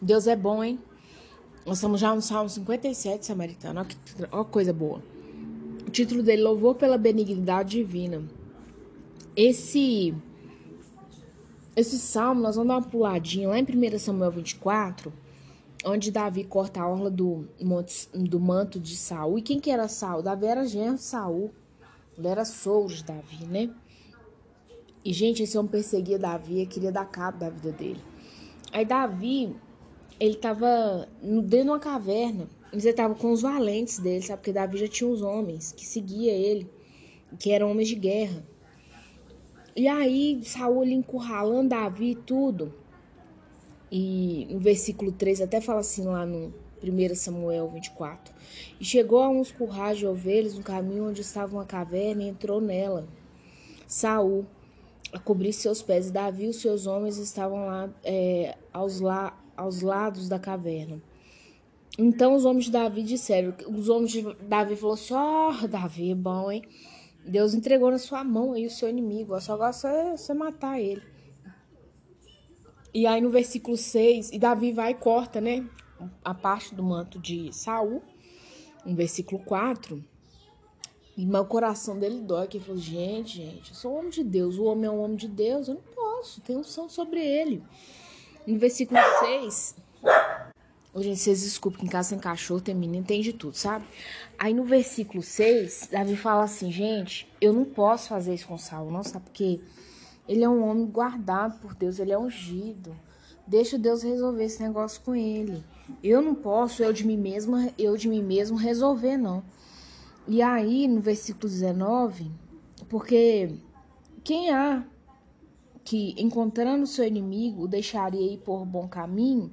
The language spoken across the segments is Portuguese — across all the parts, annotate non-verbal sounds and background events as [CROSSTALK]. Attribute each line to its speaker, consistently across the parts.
Speaker 1: Deus é bom, hein? Nós estamos já no Salmo 57, Samaritano. Olha que olha coisa boa. O título dele, Louvor pela Benignidade Divina. Esse, esse salmo, nós vamos dar uma puladinha lá em 1 Samuel 24, onde Davi corta a orla do, do manto de Saul. E quem que era Saul? Davi era genro de Saul. Ele era sogro de Davi, né? E, gente, esse homem perseguia Davi, queria dar cabo da vida dele. Aí Davi ele tava dentro de uma caverna. Ele estava com os valentes dele, sabe? Porque Davi já tinha os homens que seguia ele, que eram homens de guerra. E aí, Saul encurralando Davi e tudo. E no versículo 3 até fala assim lá no 1 Samuel 24. E chegou a uns currais de ovelhas no caminho onde estava uma caverna e entrou nela. Saul a cobrir seus pés e Davi e os seus homens estavam lá é, aos, la aos lados da caverna. Então os homens de Davi disseram, os homens de Davi falaram assim, ó, oh, Davi, é bom, hein? Deus entregou na sua mão aí o seu inimigo, só gosta você, matar ele. E aí no versículo 6, e Davi vai e corta, né, a parte do manto de Saul, no versículo 4, e meu coração dele dói, que ele falou, gente, gente, eu sou um homem de Deus, o homem é um homem de Deus, eu não posso, tem unção sobre ele. No versículo 6. Ô, gente, vocês desculpem que em casa tem cachorro, tem menino, tem de tudo, sabe? Aí no versículo 6, Davi fala assim, gente, eu não posso fazer isso com Saul, não, sabe? Porque ele é um homem guardado por Deus, ele é ungido. Deixa Deus resolver esse negócio com ele. Eu não posso, eu de mim mesmo, eu de mim mesmo resolver, não. E aí, no versículo 19, porque quem há que, encontrando seu inimigo, o deixaria ir por bom caminho,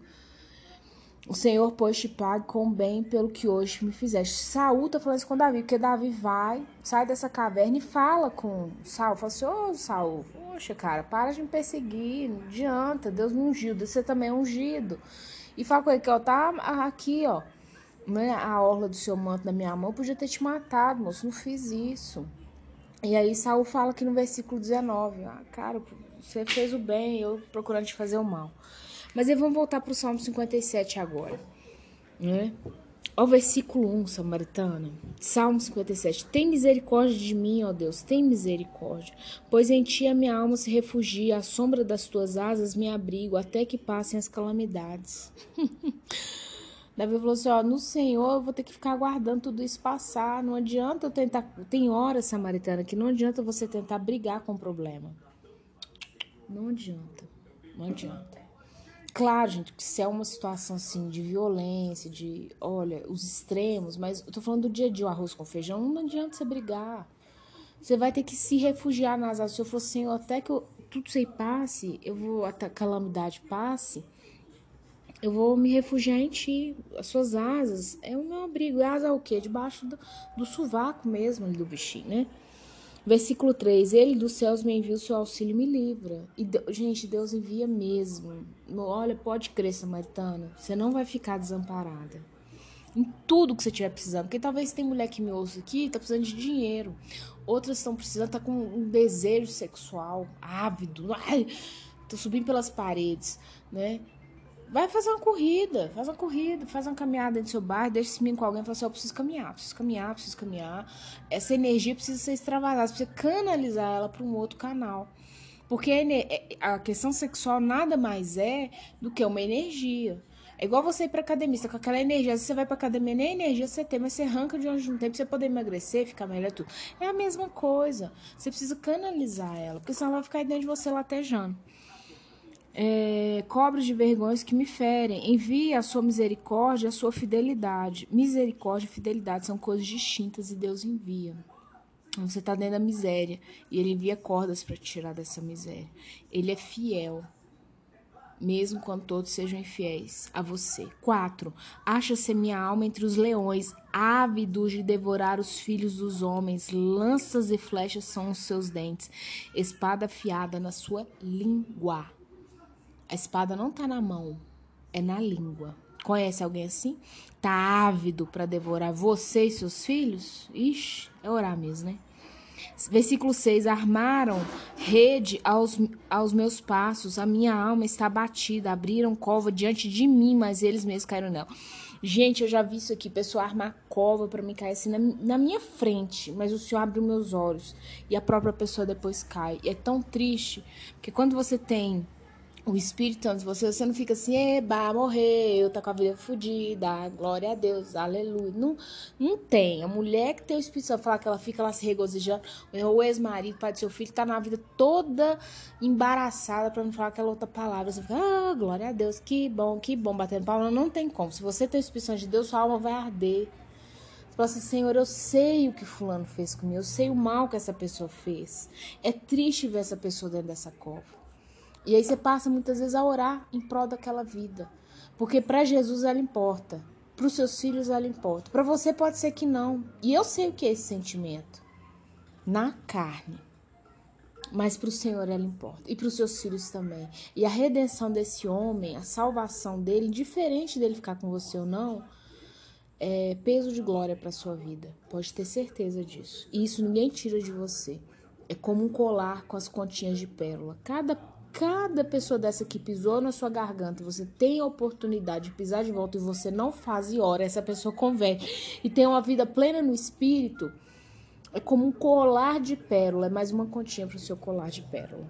Speaker 1: o Senhor, pois, te pague com bem pelo que hoje me fizeste. Saúl tá falando isso com Davi, porque Davi vai, sai dessa caverna e fala com Saul. Fala assim, ô oh, Saul, poxa, cara, para de me perseguir, não adianta, Deus me ungiu, você também é ungido. E fala com ele que, ó, tá aqui, ó, né, a orla do seu manto na minha mão, eu podia ter te matado, moço, não fiz isso. E aí Saul fala aqui no versículo 19, ah, cara, você fez o bem, eu procurando te fazer o mal. Mas aí vamos voltar para o Salmo 57 agora. Né? Ó versículo 1, Samaritana. Salmo 57. Tem misericórdia de mim, ó Deus, tem misericórdia. Pois em ti a minha alma se refugia, à sombra das tuas asas me abrigo, até que passem as calamidades. [LAUGHS] Davi falou assim: ó, no Senhor eu vou ter que ficar aguardando tudo isso passar. Não adianta eu tentar. Tem horas, Samaritana, que não adianta você tentar brigar com o problema. Não adianta. Não adianta. Claro, gente, que se é uma situação assim de violência, de, olha, os extremos, mas eu tô falando do dia a dia, o arroz com feijão, não adianta você brigar. Você vai ter que se refugiar nas asas. Se eu for assim, até que eu, tudo isso aí passe, eu vou, até a calamidade passe, eu vou me refugiar em ti. As suas asas é o meu abrigo. Asa é o quê? Debaixo do, do sovaco mesmo do bichinho, né? Versículo 3: Ele dos céus me envia o seu auxílio e me livra. E, gente, Deus envia mesmo. Olha, pode crer, Samaritana, você não vai ficar desamparada. Em tudo que você estiver precisando. Porque talvez tem mulher que me ouça aqui tá precisando de dinheiro. Outras estão precisando, tá com um desejo sexual ávido. Ai, tô subindo pelas paredes, né? Vai fazer uma corrida, faz uma corrida, faz uma caminhada do seu bairro, deixa esse menino com alguém e fala assim, eu preciso caminhar, preciso caminhar, preciso caminhar. Essa energia precisa ser extravasada, precisa canalizar ela para um outro canal. Porque a questão sexual nada mais é do que uma energia. É igual você ir pra academia, você com aquela energia, você vai pra academia, nem energia você tem, mas você arranca de onde não tem pra você poder emagrecer, ficar melhor tudo. É a mesma coisa. Você precisa canalizar ela, porque senão ela vai ficar dentro de você latejando é, cobre de vergonhas que me ferem. Envie a sua misericórdia, a sua fidelidade. Misericórdia e fidelidade são coisas distintas e Deus envia. Você está dentro da miséria e Ele envia cordas para te tirar dessa miséria. Ele é fiel, mesmo quando todos sejam infiéis a você. 4. Acha-se minha alma entre os leões, ávidos de devorar os filhos dos homens. Lanças e flechas são os seus dentes, espada afiada na sua língua. A espada não tá na mão, é na língua. Conhece alguém assim? Tá ávido para devorar você e seus filhos? Ixi, é orar mesmo, né? Versículo 6: Armaram rede aos, aos meus passos, a minha alma está batida, abriram cova diante de mim, mas eles mesmos caíram nela. Gente, eu já vi isso aqui, pessoa armar cova para me cair assim na, na, minha frente, mas o Senhor abre os meus olhos e a própria pessoa depois cai. E é tão triste, porque quando você tem o Espírito Santo, você, você não fica assim, eba, morreu, tá com a vida fodida, glória a Deus, aleluia. Não, não tem. A mulher que tem o Espírito Santo, falar que ela fica lá se regozijando, o ex-marido, pai do seu filho, tá na vida toda embaraçada para não falar aquela outra palavra. Você fica, ah, glória a Deus, que bom, que bom, batendo palma. Não tem como. Se você tem o Espírito Santo de Deus, sua alma vai arder. Você fala assim, Senhor, eu sei o que fulano fez comigo, eu sei o mal que essa pessoa fez. É triste ver essa pessoa dentro dessa cova. E aí você passa muitas vezes a orar em prol daquela vida. Porque para Jesus ela importa. Para os seus filhos ela importa. Para você pode ser que não. E eu sei o que é esse sentimento. Na carne. Mas para o Senhor ela importa. E para os seus filhos também. E a redenção desse homem, a salvação dele, indiferente dele ficar com você ou não, é peso de glória para sua vida. Pode ter certeza disso. E isso ninguém tira de você. É como um colar com as continhas de pérola. Cada cada pessoa dessa que pisou na sua garganta, você tem a oportunidade de pisar de volta e você não faz e ora, essa pessoa converte e tem uma vida plena no espírito, é como um colar de pérola, é mais uma continha para o seu colar de pérola.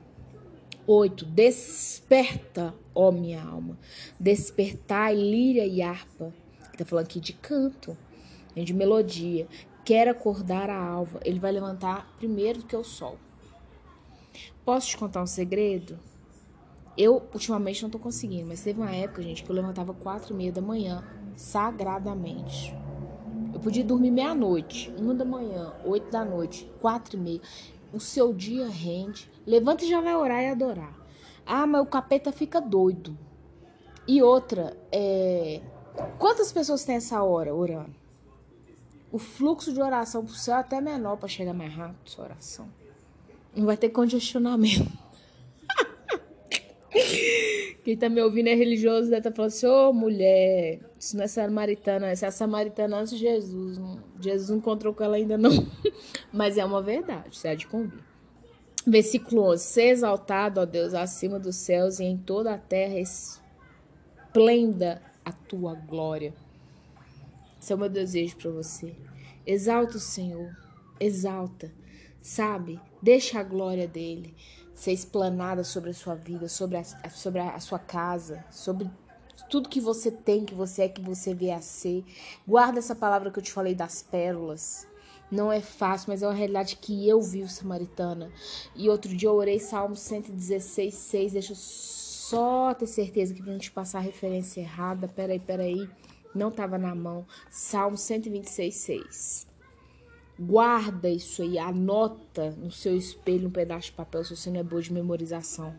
Speaker 1: 8. Desperta, ó minha alma. Despertai líria e harpa. Está falando aqui de canto, de melodia. Quer acordar a alva. Ele vai levantar primeiro do que o sol. Posso te contar um segredo? Eu, ultimamente, não tô conseguindo, mas teve uma época, gente, que eu levantava quatro e meia da manhã, sagradamente. Eu podia dormir meia-noite, uma da manhã, oito da noite, quatro e meia. O seu dia rende. Levanta e já vai orar e adorar. Ah, mas o capeta fica doido. E outra, é... quantas pessoas tem essa hora orando? O fluxo de oração pro céu é até menor para chegar mais rápido sua oração. Não vai ter congestionamento. [LAUGHS] Quem tá me ouvindo é religioso, deve estar tá falando assim, ô oh, mulher, isso não é samaritana, essa é a samaritana antes de Jesus. Jesus não encontrou com ela ainda não. [LAUGHS] Mas é uma verdade, você há de convir. Versículo 11. Ser exaltado, ó Deus, acima dos céus e em toda a terra esplenda a tua glória. Esse é o meu desejo para você. Exalta o Senhor, exalta, sabe? Deixa a glória dele ser explanada sobre a sua vida, sobre a, sobre a sua casa, sobre tudo que você tem, que você é, que você vê a ser. Guarda essa palavra que eu te falei das pérolas. Não é fácil, mas é uma realidade que eu vi Samaritana. E outro dia eu orei Salmo 116, 6. Deixa eu só ter certeza que pra não te passar a referência errada. Peraí, peraí. Não tava na mão. Salmo 126, 6. Guarda isso aí, anota no seu espelho um pedaço de papel se você não é boa de memorização.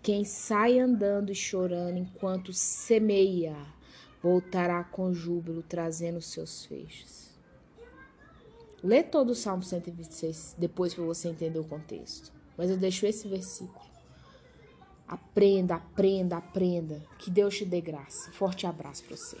Speaker 1: Quem sai andando e chorando enquanto semeia, voltará com júbilo, trazendo seus feixes. Lê todo o Salmo 126 depois para você entender o contexto. Mas eu deixo esse versículo. Aprenda, aprenda, aprenda. Que Deus te dê graça. Forte abraço para você.